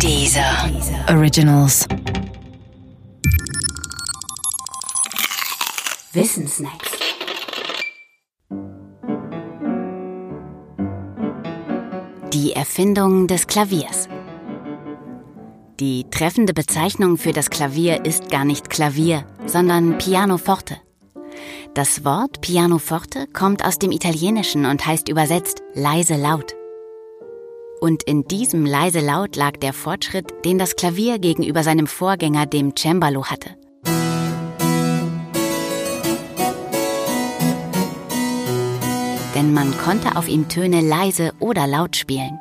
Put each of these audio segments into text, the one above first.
Dieser Originals. Wissensnacks. Die Erfindung des Klaviers. Die treffende Bezeichnung für das Klavier ist gar nicht Klavier, sondern Pianoforte. Das Wort Pianoforte kommt aus dem Italienischen und heißt übersetzt leise laut. Und in diesem leise Laut lag der Fortschritt, den das Klavier gegenüber seinem Vorgänger, dem Cembalo, hatte. Denn man konnte auf ihm Töne leise oder laut spielen.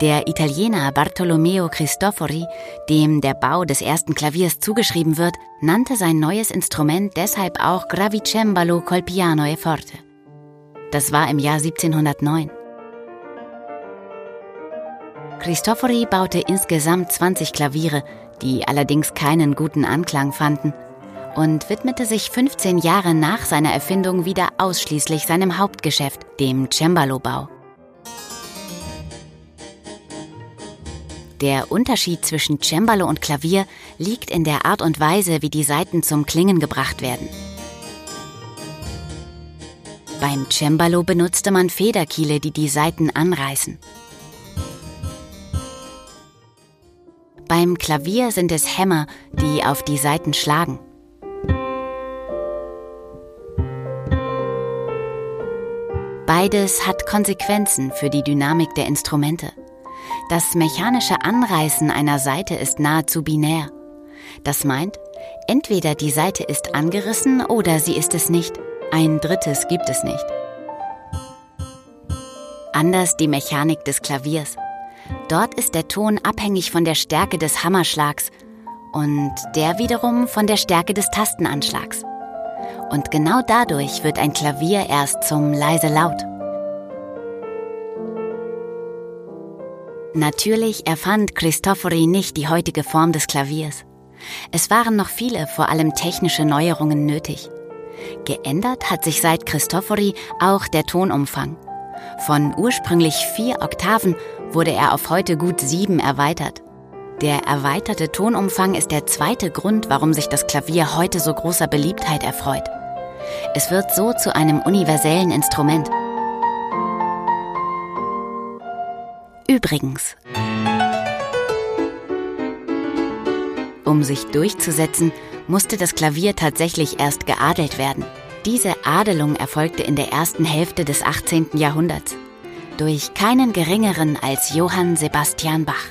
Der Italiener Bartolomeo Cristofori, dem der Bau des ersten Klaviers zugeschrieben wird, nannte sein neues Instrument deshalb auch Gravicembalo col piano e forte. Das war im Jahr 1709. Cristofori baute insgesamt 20 Klaviere, die allerdings keinen guten Anklang fanden, und widmete sich 15 Jahre nach seiner Erfindung wieder ausschließlich seinem Hauptgeschäft, dem Cembalo-Bau. Der Unterschied zwischen Cembalo und Klavier liegt in der Art und Weise, wie die Saiten zum Klingen gebracht werden. Beim Cembalo benutzte man Federkiele, die die Saiten anreißen. Beim Klavier sind es Hämmer, die auf die Saiten schlagen. Beides hat Konsequenzen für die Dynamik der Instrumente. Das mechanische Anreißen einer Saite ist nahezu binär. Das meint, entweder die Saite ist angerissen oder sie ist es nicht. Ein drittes gibt es nicht. Anders die Mechanik des Klaviers. Dort ist der Ton abhängig von der Stärke des Hammerschlags und der wiederum von der Stärke des Tastenanschlags. Und genau dadurch wird ein Klavier erst zum leise Laut. Natürlich erfand Cristofori nicht die heutige Form des Klaviers. Es waren noch viele, vor allem technische Neuerungen nötig. Geändert hat sich seit Cristofori auch der Tonumfang. Von ursprünglich vier Oktaven wurde er auf heute gut sieben erweitert. Der erweiterte Tonumfang ist der zweite Grund, warum sich das Klavier heute so großer Beliebtheit erfreut. Es wird so zu einem universellen Instrument. Übrigens, um sich durchzusetzen, musste das Klavier tatsächlich erst geadelt werden. Diese Adelung erfolgte in der ersten Hälfte des 18. Jahrhunderts durch keinen geringeren als Johann Sebastian Bach.